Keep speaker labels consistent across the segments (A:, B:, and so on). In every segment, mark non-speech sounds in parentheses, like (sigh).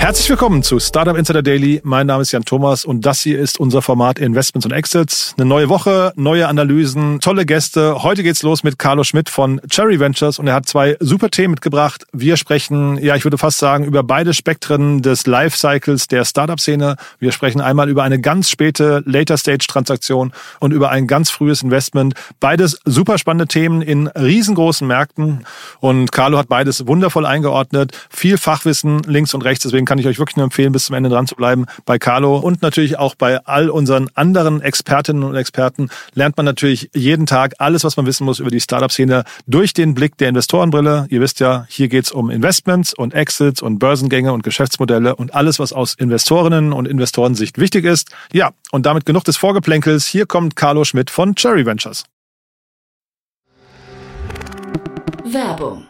A: Herzlich willkommen zu Startup Insider Daily. Mein Name ist Jan Thomas und das hier ist unser Format Investments und Exits. Eine neue Woche, neue Analysen, tolle Gäste. Heute geht's los mit Carlo Schmidt von Cherry Ventures und er hat zwei super Themen mitgebracht. Wir sprechen, ja, ich würde fast sagen, über beide Spektren des Lifecycles der Startup-Szene. Wir sprechen einmal über eine ganz späte Later-Stage-Transaktion und über ein ganz frühes Investment. Beides super spannende Themen in riesengroßen Märkten und Carlo hat beides wundervoll eingeordnet. Viel Fachwissen links und rechts, deswegen kann ich euch wirklich nur empfehlen, bis zum Ende dran zu bleiben bei Carlo und natürlich auch bei all unseren anderen Expertinnen und Experten lernt man natürlich jeden Tag alles, was man wissen muss über die Startup-Szene durch den Blick der Investorenbrille. Ihr wisst ja, hier geht's um Investments und Exits und Börsengänge und Geschäftsmodelle und alles, was aus Investorinnen und Investorensicht wichtig ist. Ja, und damit genug des Vorgeplänkels. Hier kommt Carlo Schmidt von Cherry Ventures.
B: Werbung.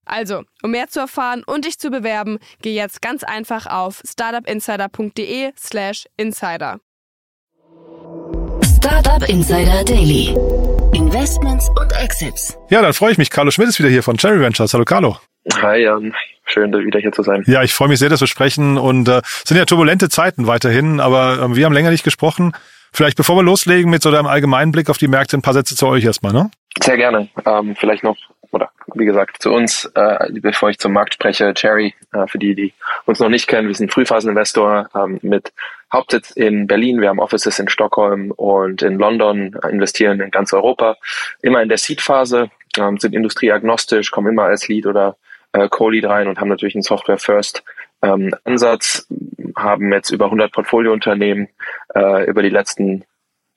C: Also, um mehr zu erfahren und dich zu bewerben, geh jetzt ganz einfach auf startupinsider.de/slash insider.
B: Startup Insider Daily. Investments und Exits.
A: Ja, dann freue ich mich. Carlo Schmidt ist wieder hier von Cherry Ventures. Hallo Carlo.
D: Hi Jan, schön wieder hier zu sein.
A: Ja, ich freue mich sehr, dass wir sprechen und äh, es sind ja turbulente Zeiten weiterhin, aber äh, wir haben länger nicht gesprochen. Vielleicht bevor wir loslegen mit so deinem allgemeinen Blick auf die Märkte, ein paar Sätze zu euch erstmal, ne?
D: Sehr gerne. Ähm, vielleicht noch, oder wie gesagt, zu uns, äh, bevor ich zum Markt spreche, Cherry, äh, für die, die uns noch nicht kennen, wir sind Frühphaseninvestor ähm, mit Hauptsitz in Berlin, wir haben Offices in Stockholm und in London, investieren in ganz Europa, immer in der Seed-Phase, ähm, sind industrieagnostisch, kommen immer als Lead oder äh, Co-Lead rein und haben natürlich einen Software-First ähm, Ansatz, haben jetzt über 100 Portfoliounternehmen äh, über die letzten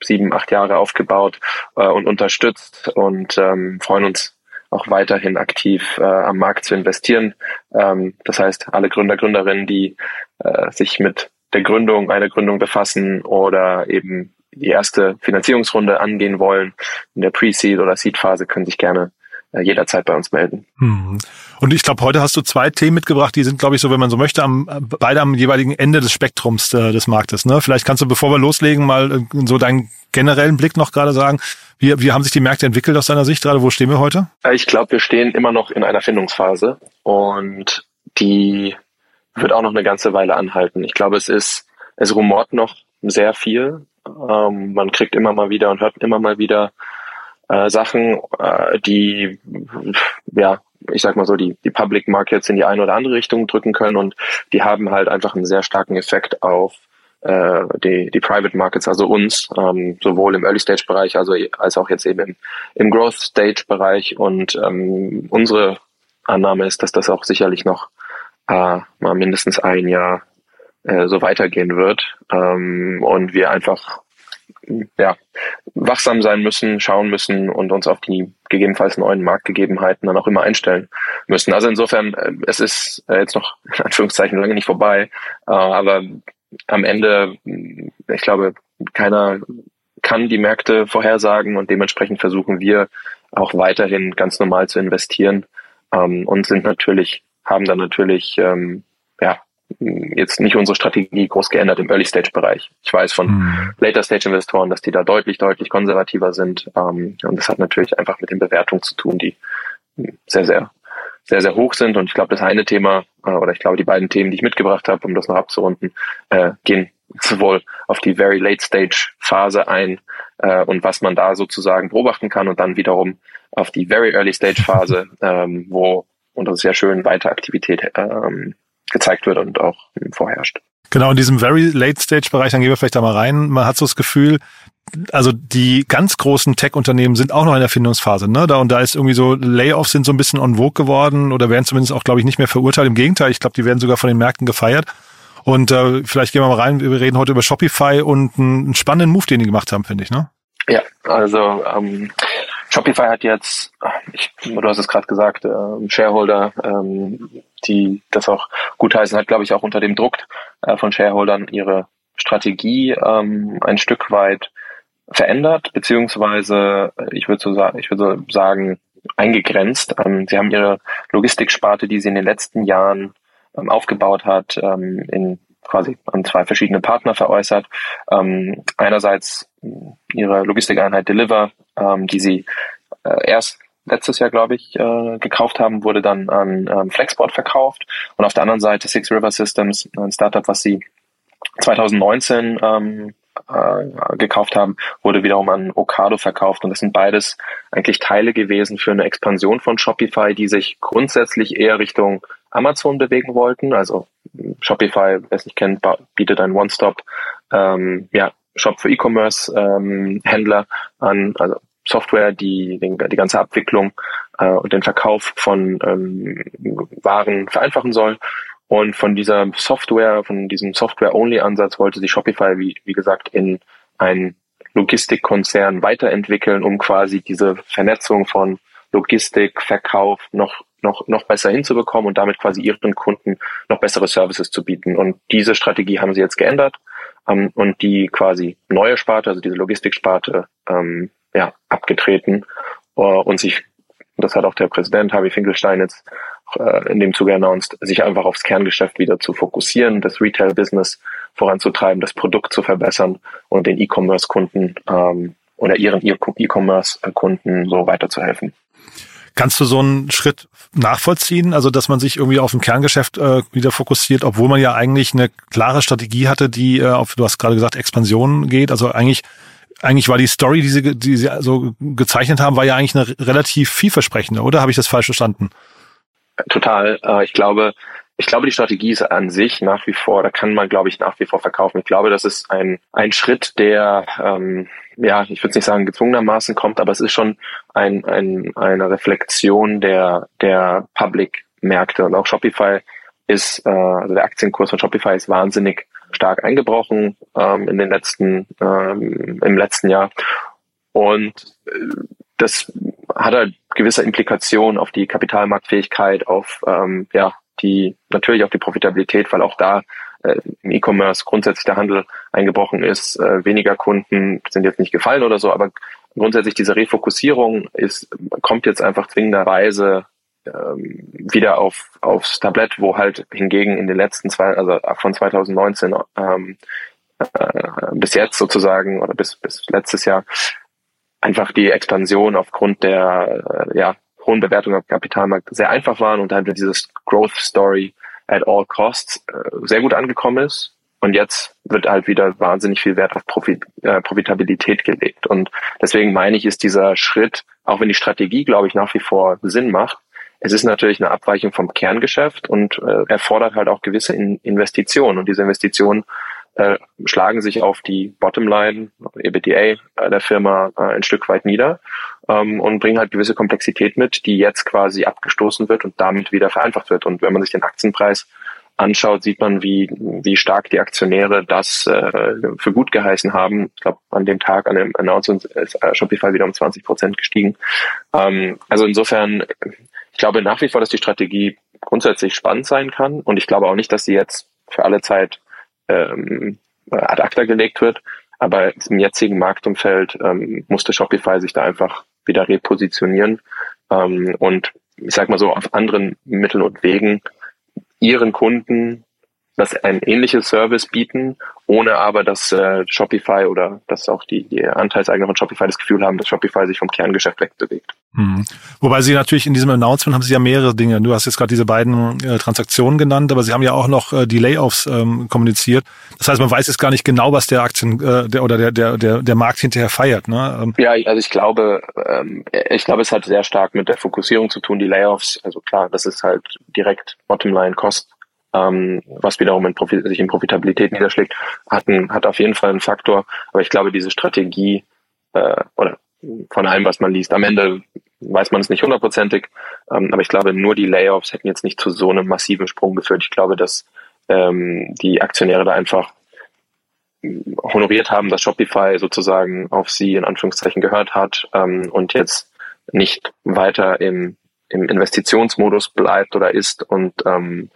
D: sieben, acht Jahre aufgebaut äh, und unterstützt und ähm, freuen uns auch weiterhin aktiv äh, am Markt zu investieren. Ähm, das heißt, alle Gründer, Gründerinnen, die äh, sich mit der Gründung, einer Gründung befassen oder eben die erste Finanzierungsrunde angehen wollen in der Pre-Seed oder Seed-Phase, können sich gerne jederzeit bei uns melden.
A: Hm. Und ich glaube, heute hast du zwei Themen mitgebracht, die sind, glaube ich, so, wenn man so möchte, am, beide am jeweiligen Ende des Spektrums äh, des Marktes. Ne? Vielleicht kannst du, bevor wir loslegen, mal äh, so deinen generellen Blick noch gerade sagen. Wie, wie haben sich die Märkte entwickelt aus deiner Sicht gerade? Wo stehen wir heute?
D: Äh, ich glaube, wir stehen immer noch in einer Findungsphase und die wird auch noch eine ganze Weile anhalten. Ich glaube, es ist, es rumort noch sehr viel. Ähm, man kriegt immer mal wieder und hört immer mal wieder äh, Sachen, äh, die ja, ich sag mal so, die, die Public Markets in die eine oder andere Richtung drücken können und die haben halt einfach einen sehr starken Effekt auf äh, die, die Private Markets, also uns, ähm, sowohl im Early Stage Bereich also als auch jetzt eben im, im Growth Stage Bereich. Und ähm, unsere Annahme ist, dass das auch sicherlich noch äh, mal mindestens ein Jahr äh, so weitergehen wird. Ähm, und wir einfach ja, wachsam sein müssen, schauen müssen und uns auf die gegebenenfalls neuen Marktgegebenheiten dann auch immer einstellen müssen. Also insofern, äh, es ist äh, jetzt noch (laughs) in Anführungszeichen lange nicht vorbei, äh, aber am Ende, ich glaube, keiner kann die Märkte vorhersagen und dementsprechend versuchen wir auch weiterhin ganz normal zu investieren ähm, und sind natürlich, haben dann natürlich ähm, ja, jetzt nicht unsere Strategie groß geändert im Early-Stage-Bereich. Ich weiß von mhm. Later-Stage-Investoren, dass die da deutlich, deutlich konservativer sind. Ähm, und das hat natürlich einfach mit den Bewertungen zu tun, die sehr, sehr, sehr, sehr hoch sind. Und ich glaube, das eine Thema, äh, oder ich glaube, die beiden Themen, die ich mitgebracht habe, um das noch abzurunden, äh, gehen sowohl auf die Very Late-Stage-Phase ein äh, und was man da sozusagen beobachten kann und dann wiederum auf die Very Early-Stage-Phase, (laughs) ähm, wo, und das ist ja schön, weiter Aktivität ähm, gezeigt wird und auch vorherrscht.
A: Genau, in diesem very late stage Bereich, dann gehen wir vielleicht da mal rein. Man hat so das Gefühl, also die ganz großen Tech-Unternehmen sind auch noch in der Findungsphase, ne? Da und da ist irgendwie so Layoffs sind so ein bisschen on vogue geworden oder werden zumindest auch, glaube ich, nicht mehr verurteilt. Im Gegenteil, ich glaube, die werden sogar von den Märkten gefeiert. Und äh, vielleicht gehen wir mal rein. Wir reden heute über Shopify und einen spannenden Move, den die gemacht haben, finde ich, ne?
D: Ja, also ähm, Shopify hat jetzt, ich, du hast es gerade gesagt, äh, Shareholder, ähm, die das auch gutheißen, hat, glaube ich, auch unter dem Druck äh, von Shareholdern ihre Strategie ähm, ein Stück weit verändert, beziehungsweise äh, ich würde so sagen, ich so sagen, eingegrenzt. Ähm, sie haben ihre Logistiksparte, die sie in den letzten Jahren ähm, aufgebaut hat, ähm, in quasi an zwei verschiedene Partner veräußert. Ähm, einerseits ihre Logistikeinheit Deliver, ähm, die sie äh, erst letztes Jahr, glaube ich, äh, gekauft haben, wurde dann an ähm, Flexport verkauft. Und auf der anderen Seite Six River Systems, ein Startup, was sie 2019 ähm, äh, gekauft haben, wurde wiederum an Ocado verkauft. Und das sind beides eigentlich Teile gewesen für eine Expansion von Shopify, die sich grundsätzlich eher Richtung Amazon bewegen wollten. Also Shopify, wer es nicht kennt, bietet ein One-Stop ähm, ja, Shop für E-Commerce-Händler ähm, an, also Software, die den, die ganze Abwicklung äh, und den Verkauf von ähm, Waren vereinfachen soll. Und von dieser Software, von diesem Software-Only-Ansatz wollte sich Shopify, wie, wie gesagt, in einen Logistikkonzern weiterentwickeln, um quasi diese Vernetzung von Logistik, Verkauf noch, noch, noch besser hinzubekommen und damit quasi ihren Kunden noch bessere Services zu bieten. Und diese Strategie haben sie jetzt geändert ähm, und die quasi neue Sparte, also diese Logistiksparte, ähm, ja, abgetreten uh, und sich, das hat auch der Präsident Harvey Finkelstein jetzt äh, in dem Zuge announced, sich einfach aufs Kerngeschäft wieder zu fokussieren, das Retail-Business voranzutreiben, das Produkt zu verbessern und den E-Commerce-Kunden ähm, oder ihren E-Commerce-Kunden so weiterzuhelfen.
A: Kannst du so einen Schritt nachvollziehen, also dass man sich irgendwie auf ein Kerngeschäft äh, wieder fokussiert, obwohl man ja eigentlich eine klare Strategie hatte, die äh, auf, du hast gerade gesagt, Expansion geht, also eigentlich eigentlich war die Story, die sie, die sie so gezeichnet haben, war ja eigentlich eine relativ vielversprechende, oder habe ich das falsch verstanden?
D: Total. Äh, ich glaube, ich glaube, die Strategie ist an sich nach wie vor, da kann man, glaube ich, nach wie vor verkaufen. Ich glaube, das ist ein, ein Schritt, der, ähm, ja, ich würde nicht sagen gezwungenermaßen kommt, aber es ist schon ein, ein, eine Reflexion der, der Public-Märkte. Und auch Shopify ist, äh, also der Aktienkurs von Shopify ist wahnsinnig stark eingebrochen ähm, in den letzten, ähm, im letzten Jahr. Und äh, das hat halt gewisse Implikationen auf die Kapitalmarktfähigkeit, auf ähm, ja die natürlich auf die Profitabilität, weil auch da äh, im E-Commerce grundsätzlich der Handel eingebrochen ist, äh, weniger Kunden sind jetzt nicht gefallen oder so, aber grundsätzlich diese Refokussierung ist kommt jetzt einfach zwingenderweise ähm, wieder auf aufs Tablett, wo halt hingegen in den letzten zwei, also von 2019 ähm, äh, bis jetzt sozusagen oder bis bis letztes Jahr einfach die Expansion aufgrund der äh, ja, hohen Bewertung am Kapitalmarkt sehr einfach waren und dann dieses Growth Story at all costs äh, sehr gut angekommen ist. Und jetzt wird halt wieder wahnsinnig viel Wert auf Profit, äh, Profitabilität gelegt. Und deswegen meine ich, ist dieser Schritt, auch wenn die Strategie, glaube ich, nach wie vor Sinn macht, es ist natürlich eine Abweichung vom Kerngeschäft und äh, erfordert halt auch gewisse in Investitionen. Und diese Investitionen äh, schlagen sich auf die Bottomline, EBITDA äh, der Firma äh, ein Stück weit nieder ähm, und bringen halt gewisse Komplexität mit, die jetzt quasi abgestoßen wird und damit wieder vereinfacht wird. Und wenn man sich den Aktienpreis anschaut, sieht man, wie, wie stark die Aktionäre das äh, für gut geheißen haben. Ich glaube, an dem Tag, an dem Announcement ist äh, Shopify wieder um 20 Prozent gestiegen. Ähm, also insofern, ich glaube nach wie vor, dass die Strategie grundsätzlich spannend sein kann und ich glaube auch nicht, dass sie jetzt für alle Zeit ähm, ad acta gelegt wird. Aber im jetzigen Marktumfeld ähm, musste Shopify sich da einfach wieder repositionieren ähm, und ich sag mal so auf anderen Mitteln und Wegen ihren Kunden das ein ähnliches Service bieten, ohne aber, dass äh, Shopify oder dass auch die, die Anteilseigner von Shopify das Gefühl haben, dass Shopify sich vom Kerngeschäft wegbewegt.
A: Mhm. Wobei Sie natürlich in diesem Announcement haben Sie ja mehrere Dinge. Du hast jetzt gerade diese beiden äh, Transaktionen genannt, aber Sie haben ja auch noch äh, die Layoffs ähm, kommuniziert. Das heißt, man weiß jetzt gar nicht genau, was der Aktien äh, der, oder der, der, der, der Markt hinterher feiert. Ne?
D: Ähm. Ja, also ich glaube, ähm, ich glaube, es hat sehr stark mit der Fokussierung zu tun, die Layoffs. Also klar, das ist halt direkt Bottomline Cost ähm, was wiederum in Profi sich in Profitabilität niederschlägt, hat, ein, hat auf jeden Fall einen Faktor. Aber ich glaube, diese Strategie äh, oder von allem, was man liest, am Ende weiß man es nicht hundertprozentig, ähm, aber ich glaube, nur die Layoffs hätten jetzt nicht zu so einem massiven Sprung geführt. Ich glaube, dass ähm, die Aktionäre da einfach honoriert haben, dass Shopify sozusagen auf sie in Anführungszeichen gehört hat ähm, und jetzt nicht weiter im, im Investitionsmodus bleibt oder ist. Und ähm,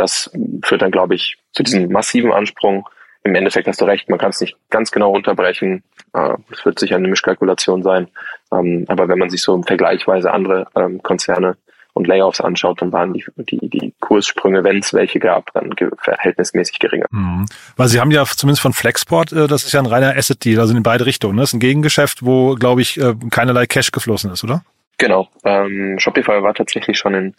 D: das führt dann, glaube ich, zu diesem massiven Ansprung. Im Endeffekt hast du recht, man kann es nicht ganz genau unterbrechen. Äh, es wird sicher eine Mischkalkulation sein. Ähm, aber wenn man sich so vergleichweise andere ähm, Konzerne und Layoffs anschaut, dann waren die, die, die Kurssprünge, wenn es welche gab, dann verhältnismäßig geringer.
A: Mhm. Weil Sie haben ja zumindest von Flexport, äh, das ist ja ein reiner Asset-Deal, also in beide Richtungen. Ne? Das ist ein Gegengeschäft, wo, glaube ich, äh, keinerlei Cash geflossen ist, oder?
D: Genau. Ähm, Shopify war tatsächlich schon in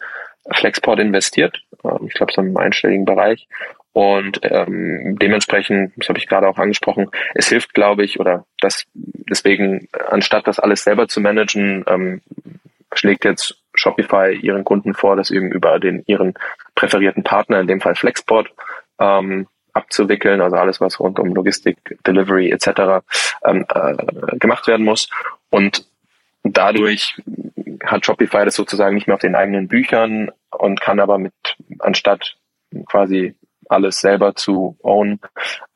D: Flexport investiert. Ähm, ich glaube, so im einstelligen Bereich. Und ähm, dementsprechend, das habe ich gerade auch angesprochen, es hilft, glaube ich, oder das deswegen, anstatt das alles selber zu managen, ähm, schlägt jetzt Shopify ihren Kunden vor, das eben über den ihren präferierten Partner, in dem Fall Flexport, ähm, abzuwickeln, also alles, was rund um Logistik, Delivery etc. Ähm, äh, gemacht werden muss. Und dadurch hat Shopify das sozusagen nicht mehr auf den eigenen Büchern und kann aber mit, anstatt quasi alles selber zu own,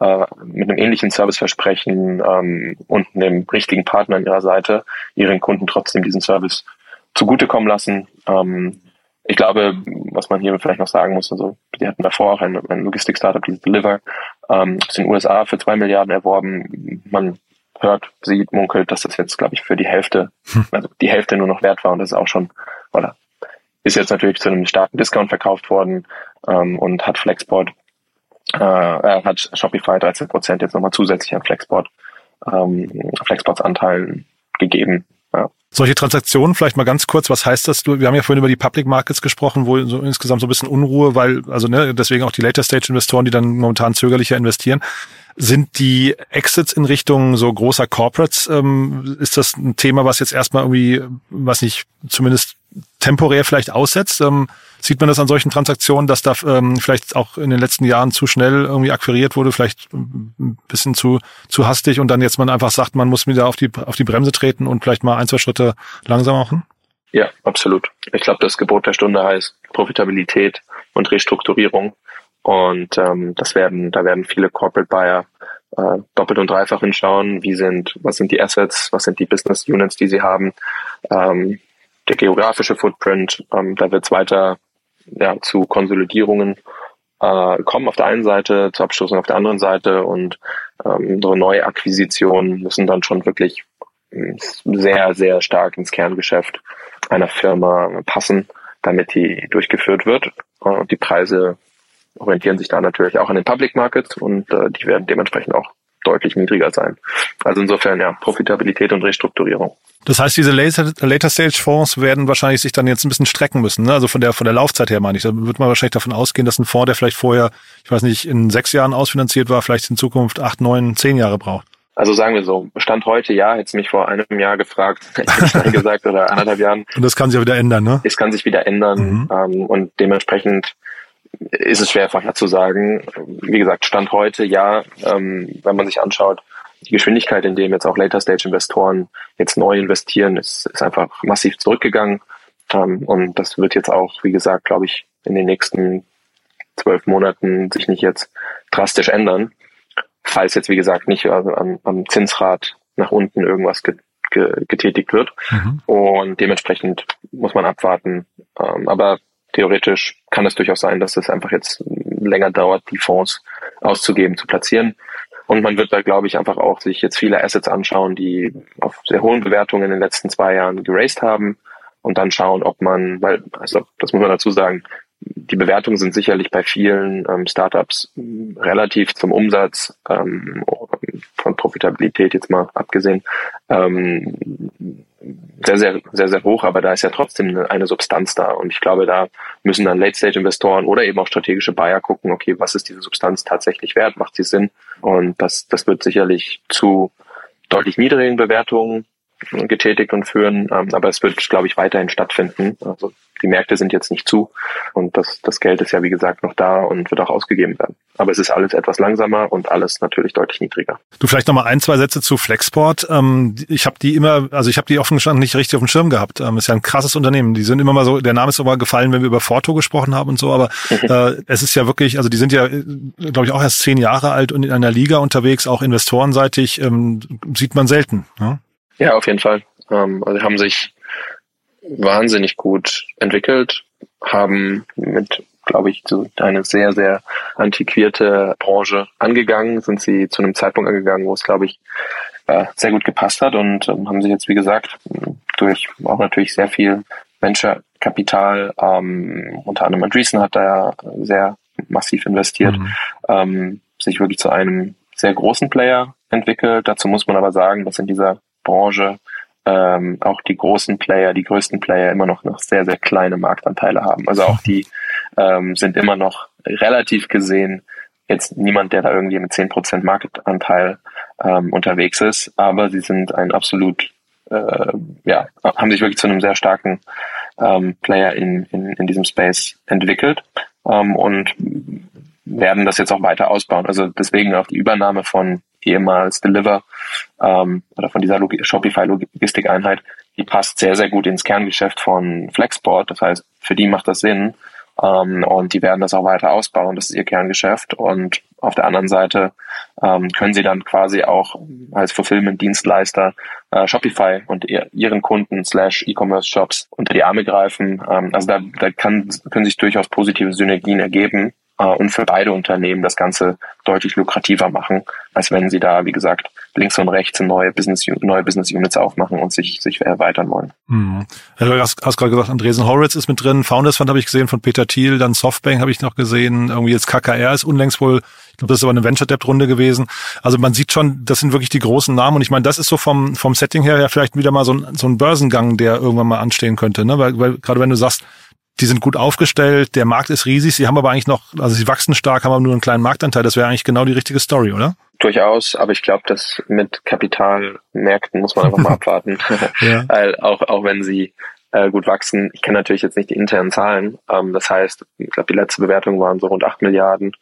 D: äh, mit einem ähnlichen Serviceversprechen ähm, und einem richtigen Partner an ihrer Seite ihren Kunden trotzdem diesen Service zugutekommen lassen. Ähm, ich glaube, was man hier vielleicht noch sagen muss, also die hatten davor auch ein, ein Logistik-Startup, dieses Deliver, ähm, aus den USA für zwei Milliarden erworben. Man hört, sieht, munkelt, dass das jetzt, glaube ich, für die Hälfte, hm. also die Hälfte nur noch wert war und das ist auch schon, oder ist jetzt natürlich zu einem starken Discount verkauft worden ähm, und hat Flexport, äh, hat Shopify 13 Prozent jetzt nochmal zusätzlich an Flexport, ähm, Flexports Anteilen gegeben. Ja.
A: Solche Transaktionen, vielleicht mal ganz kurz, was heißt das? Wir haben ja vorhin über die Public Markets gesprochen, wo so insgesamt so ein bisschen Unruhe, weil, also ne, deswegen auch die Later Stage Investoren, die dann momentan zögerlicher investieren. Sind die Exits in Richtung so großer Corporates, ähm, ist das ein Thema, was jetzt erstmal irgendwie, was nicht, zumindest temporär vielleicht aussetzt? Ähm, sieht man das an solchen Transaktionen, dass da ähm, vielleicht auch in den letzten Jahren zu schnell irgendwie akquiriert wurde, vielleicht ein bisschen zu, zu hastig und dann jetzt man einfach sagt, man muss wieder auf die, auf die Bremse treten und vielleicht mal ein, zwei Schritte langsam machen?
D: Ja, absolut. Ich glaube, das Gebot der Stunde heißt Profitabilität und Restrukturierung. Und ähm, das werden, da werden viele Corporate Buyer äh, doppelt und dreifach hinschauen, wie sind, was sind die Assets, was sind die Business Units, die sie haben, ähm, der geografische Footprint, ähm, da wird es weiter ja, zu Konsolidierungen äh, kommen auf der einen Seite, zu Abstoßen auf der anderen Seite. Und ähm, so neue Akquisitionen müssen dann schon wirklich hm, sehr, sehr stark ins Kerngeschäft einer Firma passen, damit die durchgeführt wird. Und die Preise orientieren sich da natürlich auch an den Public Markets und äh, die werden dementsprechend auch deutlich niedriger sein. Also insofern ja, Profitabilität und Restrukturierung.
A: Das heißt, diese Later, Later Stage Fonds werden wahrscheinlich sich dann jetzt ein bisschen strecken müssen. Ne? Also von der von der Laufzeit her meine ich. Da wird man wahrscheinlich davon ausgehen, dass ein Fonds, der vielleicht vorher, ich weiß nicht, in sechs Jahren ausfinanziert war, vielleicht in Zukunft acht, neun, zehn Jahre braucht.
D: Also sagen wir so, Stand heute ja, hätte mich vor einem Jahr gefragt, (laughs) hätte ich gesagt oder anderthalb Jahren.
A: Und das kann sich ja wieder ändern, ne?
D: Es kann sich wieder ändern mhm. ähm, und dementsprechend ist es schwer vorherzusagen. Wie gesagt, Stand heute ja, ähm, wenn man sich anschaut, die Geschwindigkeit, in dem jetzt auch Later-Stage-Investoren jetzt neu investieren, ist, ist einfach massiv zurückgegangen. Ähm, und das wird jetzt auch, wie gesagt, glaube ich, in den nächsten zwölf Monaten sich nicht jetzt drastisch ändern, falls jetzt, wie gesagt, nicht also am, am Zinsrad nach unten irgendwas get, get, getätigt wird. Mhm. Und dementsprechend muss man abwarten. Ähm, aber theoretisch kann es durchaus sein, dass es einfach jetzt länger dauert, die Fonds auszugeben, zu platzieren. Und man wird da, glaube ich, einfach auch sich jetzt viele Assets anschauen, die auf sehr hohen Bewertungen in den letzten zwei Jahren geraced haben und dann schauen, ob man, weil, also das muss man dazu sagen, die Bewertungen sind sicherlich bei vielen ähm, Startups relativ zum Umsatz ähm, von Profitabilität jetzt mal abgesehen ähm, sehr, sehr, sehr, sehr hoch, aber da ist ja trotzdem eine, Substanz da. Und ich glaube, da müssen dann Late-Stage-Investoren oder eben auch strategische Buyer gucken, okay, was ist diese Substanz tatsächlich wert? Macht sie Sinn? Und das, das wird sicherlich zu deutlich niedrigen Bewertungen getätigt und führen, ähm, aber es wird, glaube ich, weiterhin stattfinden. Also die Märkte sind jetzt nicht zu und das, das Geld ist ja, wie gesagt, noch da und wird auch ausgegeben werden. Aber es ist alles etwas langsamer und alles natürlich deutlich niedriger.
A: Du vielleicht noch mal ein, zwei Sätze zu Flexport. Ähm, ich habe die immer, also ich habe die offen gestanden nicht richtig auf dem Schirm gehabt. Ähm, ist ja ein krasses Unternehmen. Die sind immer mal so, der Name ist aber gefallen, wenn wir über Forto gesprochen haben und so, aber mhm. äh, es ist ja wirklich, also die sind ja, glaube ich, auch erst zehn Jahre alt und in einer Liga unterwegs, auch investorenseitig, sieht man selten.
D: Ja, ja auf jeden Fall. Ähm, also haben sich wahnsinnig gut entwickelt, haben mit, glaube ich, so eine sehr, sehr antiquierte Branche angegangen, sind sie zu einem Zeitpunkt angegangen, wo es, glaube ich, äh, sehr gut gepasst hat und ähm, haben sich jetzt, wie gesagt, durch auch natürlich sehr viel Venture-Kapital, ähm, unter anderem Andreessen hat da ja sehr massiv investiert, mhm. ähm, sich wirklich zu einem sehr großen Player entwickelt. Dazu muss man aber sagen, dass in dieser Branche ähm, auch die großen Player, die größten Player immer noch, noch sehr, sehr kleine Marktanteile haben. Also auch die ähm, sind immer noch relativ gesehen jetzt niemand, der da irgendwie mit zehn Prozent Marktanteil ähm, unterwegs ist, aber sie sind ein absolut, äh, ja, haben sich wirklich zu einem sehr starken ähm, Player in, in, in diesem Space entwickelt ähm, und werden das jetzt auch weiter ausbauen. Also deswegen auch die Übernahme von ehemals Deliver ähm, oder von dieser Log Shopify-Logistikeinheit, die passt sehr, sehr gut ins Kerngeschäft von Flexport. Das heißt, für die macht das Sinn. Ähm, und die werden das auch weiter ausbauen. Das ist ihr Kerngeschäft. Und auf der anderen Seite ähm, können sie dann quasi auch als Fulfillment-Dienstleister äh, Shopify und ihr, ihren Kunden slash E-Commerce-Shops unter die Arme greifen. Ähm, also da, da kann, können sich durchaus positive Synergien ergeben und für beide Unternehmen das Ganze deutlich lukrativer machen, als wenn sie da, wie gesagt, links und rechts neue Business, neue Business Units aufmachen und sich, sich erweitern wollen.
A: Mhm. Du hast, hast gerade gesagt, Andresen Horowitz ist mit drin, Founders Fund habe ich gesehen von Peter Thiel, dann Softbank habe ich noch gesehen, irgendwie jetzt KKR ist unlängst wohl, ich glaube, das ist aber eine Venture Debt Runde gewesen. Also man sieht schon, das sind wirklich die großen Namen und ich meine, das ist so vom, vom Setting her ja vielleicht wieder mal so ein, so ein Börsengang, der irgendwann mal anstehen könnte, ne? weil, weil gerade wenn du sagst, die sind gut aufgestellt, der Markt ist riesig, sie haben aber eigentlich noch, also sie wachsen stark, haben aber nur einen kleinen Marktanteil. Das wäre eigentlich genau die richtige Story, oder?
D: Durchaus, aber ich glaube, dass mit Kapitalmärkten muss man einfach mal (laughs) abwarten. (laughs) ja. Weil auch, auch wenn sie äh, gut wachsen, ich kenne natürlich jetzt nicht die internen Zahlen. Ähm, das heißt, ich glaube, die letzte Bewertung waren so rund acht Milliarden.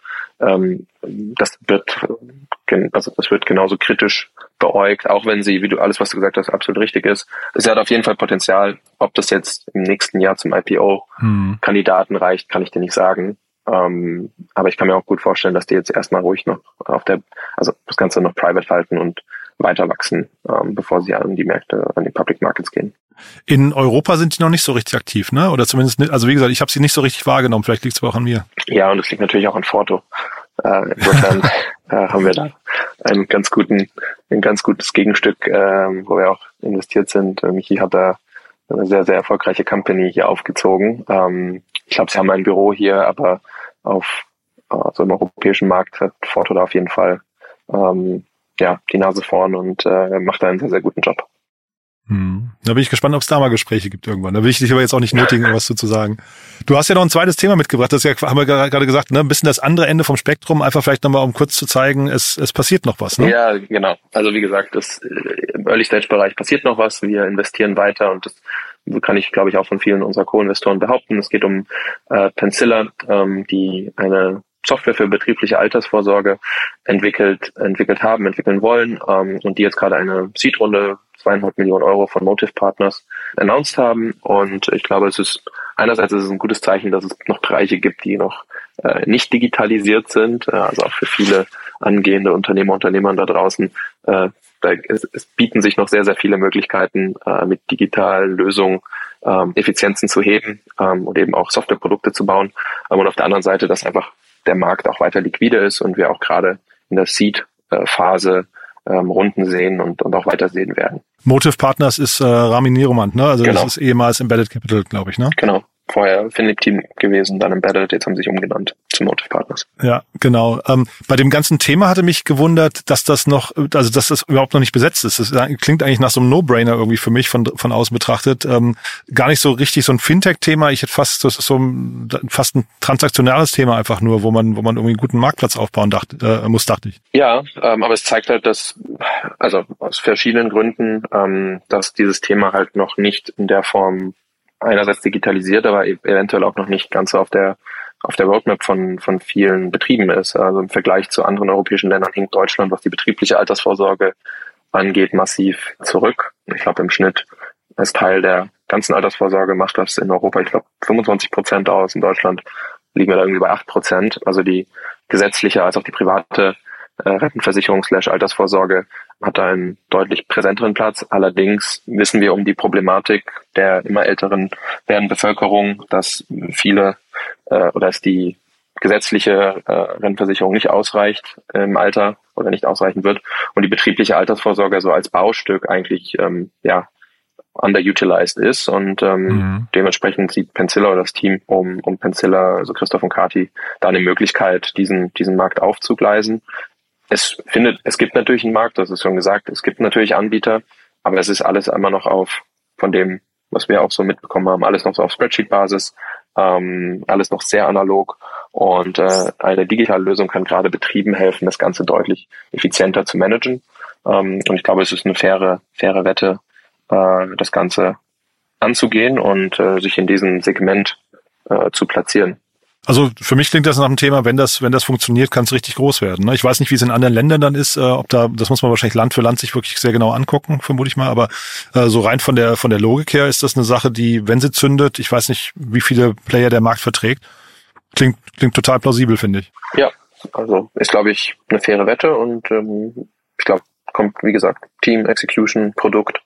D: Ähm, das wird, also das wird genauso kritisch beäugt, auch wenn sie, wie du alles, was du gesagt hast, absolut richtig ist. Es hat auf jeden Fall Potenzial. Ob das jetzt im nächsten Jahr zum IPO-Kandidaten hm. reicht, kann ich dir nicht sagen. Ähm, aber ich kann mir auch gut vorstellen, dass die jetzt erstmal ruhig noch auf der, also das Ganze noch private halten und weiter wachsen, ähm, bevor sie an die Märkte, an die Public Markets gehen.
A: In Europa sind die noch nicht so richtig aktiv, ne? Oder zumindest, nicht, also wie gesagt, ich habe sie nicht so richtig wahrgenommen. Vielleicht liegt es aber auch an mir.
D: Ja, und es liegt natürlich auch an Forto. Äh, insofern (laughs) äh, haben wir da einen ganz guten, ein ganz gutes Gegenstück, äh, wo wir auch investiert sind. Michi hat da eine sehr, sehr erfolgreiche Company hier aufgezogen. Ähm, ich glaube, sie haben ein Büro hier, aber auf also im europäischen Markt hat Forto da auf jeden Fall ähm, ja, die Nase vorn und äh, macht da einen sehr, sehr guten Job.
A: Hm. Da bin ich gespannt, ob es da mal Gespräche gibt irgendwann. Da will ich dich aber jetzt auch nicht nötigen, was zu sagen. Du hast ja noch ein zweites Thema mitgebracht. Das ist ja, haben wir gerade gesagt, ne? ein bisschen das andere Ende vom Spektrum. Einfach vielleicht nochmal, um kurz zu zeigen, es, es passiert noch was. Ne?
D: Ja, genau. Also wie gesagt, das, äh, im Early-Stage-Bereich passiert noch was. Wir investieren weiter und das kann ich, glaube ich, auch von vielen unserer Co-Investoren behaupten. Es geht um äh, Pencilla, ähm, die eine Software für betriebliche Altersvorsorge entwickelt, entwickelt haben, entwickeln wollen ähm, und die jetzt gerade eine Seed-Runde zweieinhalb Millionen Euro von Motive Partners announced haben. Und ich glaube, es ist einerseits ist es ein gutes Zeichen, dass es noch Bereiche gibt, die noch äh, nicht digitalisiert sind. Äh, also auch für viele angehende Unternehmer, Unternehmer da draußen. Äh, da, es, es bieten sich noch sehr, sehr viele Möglichkeiten, äh, mit digitalen Lösungen ähm, Effizienzen zu heben ähm, und eben auch Softwareprodukte zu bauen. Ähm, und auf der anderen Seite, dass einfach der Markt auch weiter liquide ist und wir auch gerade in der Seed-Phase ähm, Runden sehen und, und auch weiter sehen werden.
A: Motive Partners ist äh, Rami Niromand, ne? Also genau. das ist ehemals Embedded Capital, glaube ich, ne?
D: Genau. Vorher Philip-Team gewesen, dann Embedded, jetzt haben sie sich umgenannt zu Motive Partners.
A: Ja, genau. Ähm, bei dem ganzen Thema hatte mich gewundert, dass das noch, also dass das überhaupt noch nicht besetzt ist. Das klingt eigentlich nach so einem No-Brainer irgendwie für mich von, von außen betrachtet. Ähm, gar nicht so richtig so ein Fintech-Thema. Ich hätte fast, das ist so ein, fast ein transaktionales Thema einfach nur, wo man, wo man irgendwie einen guten Marktplatz aufbauen dacht, äh, muss, dachte ich.
D: Ja, ähm, aber es zeigt halt, dass, also aus verschiedenen Gründen, ähm, dass dieses Thema halt noch nicht in der Form einerseits digitalisiert, aber e- eventuell auch noch nicht ganz auf der auf der Roadmap von, von vielen Betrieben ist. Also im Vergleich zu anderen europäischen Ländern hinkt Deutschland, was die betriebliche Altersvorsorge angeht, massiv zurück. Ich glaube, im Schnitt als Teil der ganzen Altersvorsorge macht das in Europa, ich glaube, 25 Prozent aus. In Deutschland liegen wir da irgendwie bei 8 Prozent. Also die gesetzliche als auch die private äh, Rentenversicherung slash Altersvorsorge hat da einen deutlich präsenteren Platz. Allerdings wissen wir um die Problematik der immer älteren werden Bevölkerung, dass viele äh, oder dass die gesetzliche äh, Rentenversicherung nicht ausreicht im Alter oder nicht ausreichen wird und die betriebliche Altersvorsorge so als Baustück eigentlich ähm, ja underutilized ist und ähm, mhm. dementsprechend sieht Pencilla oder das Team um, um Pencilla, also Christoph und Kati, da eine Möglichkeit, diesen, diesen Markt aufzugleisen es findet, es gibt natürlich einen Markt, das ist schon gesagt, es gibt natürlich Anbieter, aber es ist alles immer noch auf von dem, was wir auch so mitbekommen haben, alles noch so auf Spreadsheet-Basis, ähm, alles noch sehr analog und äh, eine digitale Lösung kann gerade Betrieben helfen, das Ganze deutlich effizienter zu managen. Ähm, und ich glaube, es ist eine faire, faire Wette, äh, das Ganze anzugehen und äh, sich in diesem Segment äh, zu platzieren.
A: Also für mich klingt das nach einem Thema, wenn das, wenn das funktioniert, kann es richtig groß werden. Ne? Ich weiß nicht, wie es in anderen Ländern dann ist, äh, ob da, das muss man wahrscheinlich Land für Land sich wirklich sehr genau angucken, vermute ich mal. Aber äh, so rein von der von der Logik her ist das eine Sache, die, wenn sie zündet, ich weiß nicht, wie viele Player der Markt verträgt, klingt klingt total plausibel, finde ich.
D: Ja, also ist glaube ich eine faire Wette und ähm, ich glaube kommt, wie gesagt, Team, Execution, Produkt.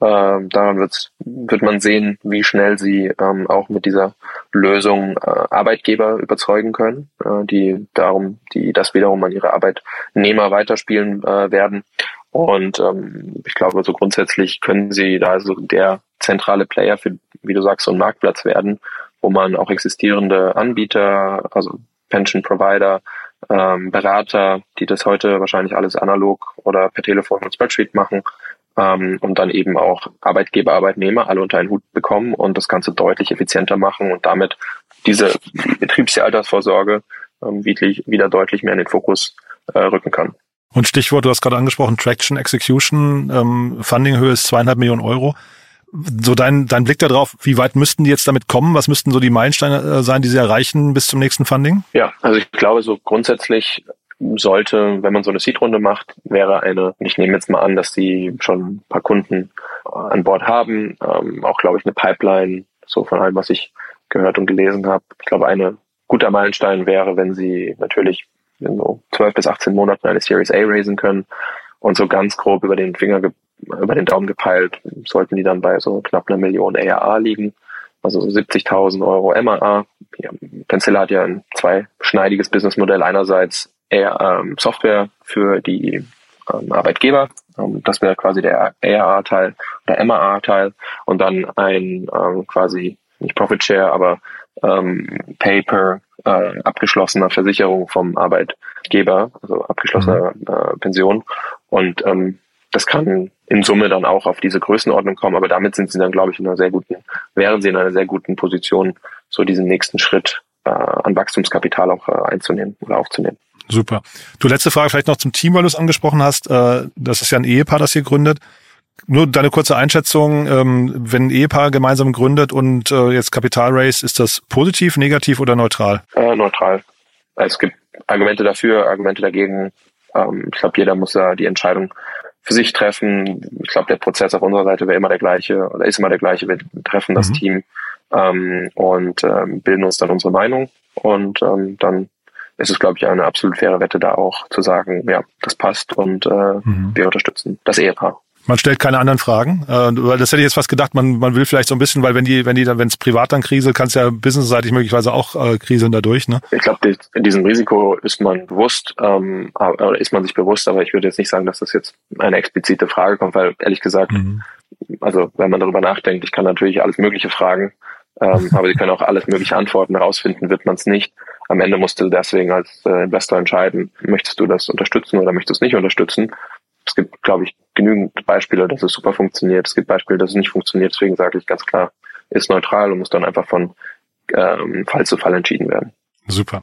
D: Ähm, daran wird's, wird man sehen, wie schnell sie ähm, auch mit dieser Lösung äh, Arbeitgeber überzeugen können, äh, die darum, die das wiederum an ihre Arbeitnehmer weiterspielen äh, werden. Und ähm, ich glaube, so grundsätzlich können sie da also der zentrale Player für, wie du sagst, so ein Marktplatz werden, wo man auch existierende Anbieter, also Pension Provider, ähm, Berater, die das heute wahrscheinlich alles analog oder per Telefon und Spreadsheet machen ähm, und dann eben auch Arbeitgeber, Arbeitnehmer alle unter einen Hut bekommen und das Ganze deutlich effizienter machen und damit diese betriebliche Altersvorsorge ähm, wieder deutlich mehr in den Fokus äh, rücken kann.
A: Und Stichwort, du hast gerade angesprochen, Traction Execution, ähm, Fundinghöhe ist zweieinhalb Millionen Euro so dein, dein Blick darauf, wie weit müssten die jetzt damit kommen? Was müssten so die Meilensteine äh, sein, die sie erreichen bis zum nächsten Funding?
D: Ja, also ich glaube, so grundsätzlich sollte, wenn man so eine Seed-Runde macht, wäre eine, ich nehme jetzt mal an, dass die schon ein paar Kunden an Bord haben, ähm, auch glaube ich eine Pipeline, so von allem, was ich gehört und gelesen habe. Ich glaube, eine guter Meilenstein wäre, wenn sie natürlich in so 12 bis 18 Monaten eine Series A raisen können und so ganz grob über den Finger über den Daumen gepeilt, sollten die dann bei so knapp einer Million ARA liegen, also 70.000 Euro MAA. Ja, Pencil hat ja ein zweischneidiges Businessmodell. Einerseits eher ähm, Software für die ähm, Arbeitgeber, ähm, das wäre quasi der ARA-Teil oder MAA-Teil und dann ein ähm, quasi nicht Profit Share, aber ähm, Paper äh, abgeschlossener Versicherung vom Arbeitgeber, also abgeschlossener mhm. äh, Pension. Und ähm, das kann in Summe dann auch auf diese Größenordnung kommen, aber damit sind sie dann, glaube ich, in einer sehr guten, wären sie in einer sehr guten Position, so diesen nächsten Schritt äh, an Wachstumskapital auch äh, einzunehmen oder aufzunehmen.
A: Super. Du, letzte Frage vielleicht noch zum Team, weil du es angesprochen hast. Äh, das ist ja ein Ehepaar, das hier gründet. Nur deine kurze Einschätzung, ähm, wenn ein Ehepaar gemeinsam gründet und äh, jetzt Kapital Race, ist das positiv, negativ oder neutral?
D: Äh, neutral. Es gibt Argumente dafür, Argumente dagegen. Ähm, ich glaube, jeder muss da die Entscheidung für sich treffen. Ich glaube, der Prozess auf unserer Seite wäre immer der gleiche oder ist immer der gleiche. Wir treffen das mhm. Team ähm, und ähm, bilden uns dann unsere Meinung und ähm, dann ist es, glaube ich, eine absolut faire Wette da auch zu sagen, ja, das passt und äh, mhm. wir unterstützen das Ehepaar.
A: Man stellt keine anderen Fragen. Äh, das hätte ich jetzt fast gedacht, man, man will vielleicht so ein bisschen, weil wenn die, wenn die dann, wenn es privat dann kriselt, kann es ja businessseitig möglicherweise auch äh, kriseln dadurch, ne?
D: Ich glaube, in diesem Risiko ist man bewusst, ähm, oder ist man sich bewusst, aber ich würde jetzt nicht sagen, dass das jetzt eine explizite Frage kommt, weil ehrlich gesagt, mhm. also wenn man darüber nachdenkt, ich kann natürlich alles Mögliche fragen. Ähm, (laughs) aber sie können auch alles mögliche antworten. Herausfinden wird man es nicht. Am Ende musst du deswegen als äh, Investor entscheiden, möchtest du das unterstützen oder möchtest du es nicht unterstützen. Es gibt, glaube ich, genügend Beispiele, dass es super funktioniert. Es gibt Beispiele, dass es nicht funktioniert. Deswegen sage ich ganz klar, ist neutral und muss dann einfach von ähm, Fall zu Fall entschieden werden.
A: Super.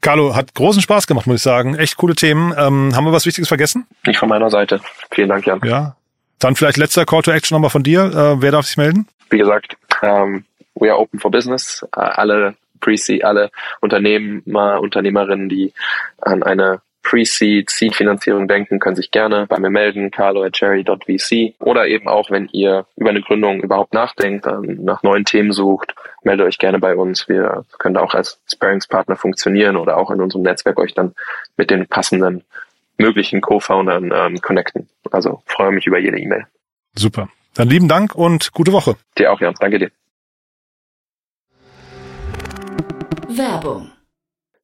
A: Carlo, hat großen Spaß gemacht, muss ich sagen. Echt coole Themen. Ähm, haben wir was Wichtiges vergessen?
D: Nicht von meiner Seite. Vielen Dank, Jan.
A: Ja. Dann vielleicht letzter Call to Action nochmal von dir. Äh, wer darf sich melden?
D: Wie gesagt, ähm, we are open for business. Äh, alle Pre-Seed, alle Unternehmer, Unternehmerinnen, die an eine Pre-Seed, Seed-Finanzierung denken, können sich gerne bei mir melden, carlo at cherry.vc oder eben auch, wenn ihr über eine Gründung überhaupt nachdenkt, nach neuen Themen sucht, meldet euch gerne bei uns. Wir können da auch als Sparingspartner funktionieren oder auch in unserem Netzwerk euch dann mit den passenden möglichen Co-Foundern ähm, connecten. Also freue mich über jede E-Mail.
A: Super. Dann lieben Dank und gute Woche.
D: Dir auch, Jan. Danke dir.
B: Werbung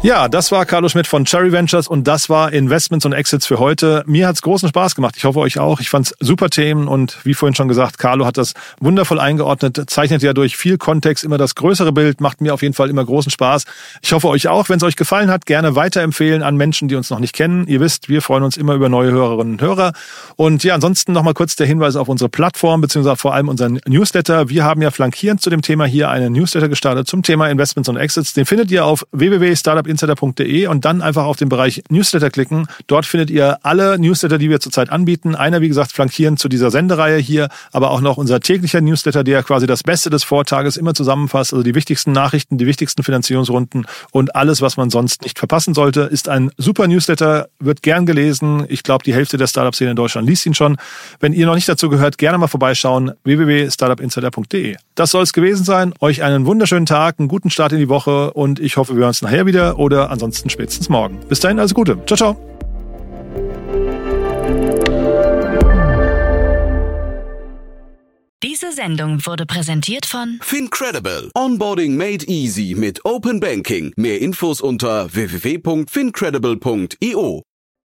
A: Ja, das war Carlo Schmidt von Cherry Ventures und das war Investments und Exits für heute. Mir hat's großen Spaß gemacht. Ich hoffe euch auch. Ich fand's super Themen und wie vorhin schon gesagt, Carlo hat das wundervoll eingeordnet, zeichnet ja durch viel Kontext immer das größere Bild, macht mir auf jeden Fall immer großen Spaß. Ich hoffe euch auch, wenn es euch gefallen hat, gerne weiterempfehlen an Menschen, die uns noch nicht kennen. Ihr wisst, wir freuen uns immer über neue Hörerinnen und Hörer. Und ja, ansonsten nochmal kurz der Hinweis auf unsere Plattform beziehungsweise vor allem unseren Newsletter. Wir haben ja flankierend zu dem Thema hier einen Newsletter gestartet zum Thema Investments und Exits. Den findet ihr auf www.startup startupinsider.de und dann einfach auf den Bereich Newsletter klicken. Dort findet ihr alle Newsletter, die wir zurzeit anbieten. Einer, wie gesagt, flankierend zu dieser Sendereihe hier, aber auch noch unser täglicher Newsletter, der quasi das Beste des Vortages immer zusammenfasst. Also die wichtigsten Nachrichten, die wichtigsten Finanzierungsrunden und alles, was man sonst nicht verpassen sollte, ist ein super Newsletter, wird gern gelesen. Ich glaube, die Hälfte der Startup-Szene in Deutschland liest ihn schon. Wenn ihr noch nicht dazu gehört, gerne mal vorbeischauen. www.startupinsider.de. Das soll es gewesen sein. Euch einen wunderschönen Tag, einen guten Start in die Woche und ich hoffe, wir hören uns nachher wieder oder ansonsten spätestens morgen. Bis dahin, alles Gute. Ciao, ciao.
B: Diese Sendung wurde präsentiert von
E: Fincredible. Onboarding made easy mit Open Banking. Mehr Infos unter www.fincredible.io.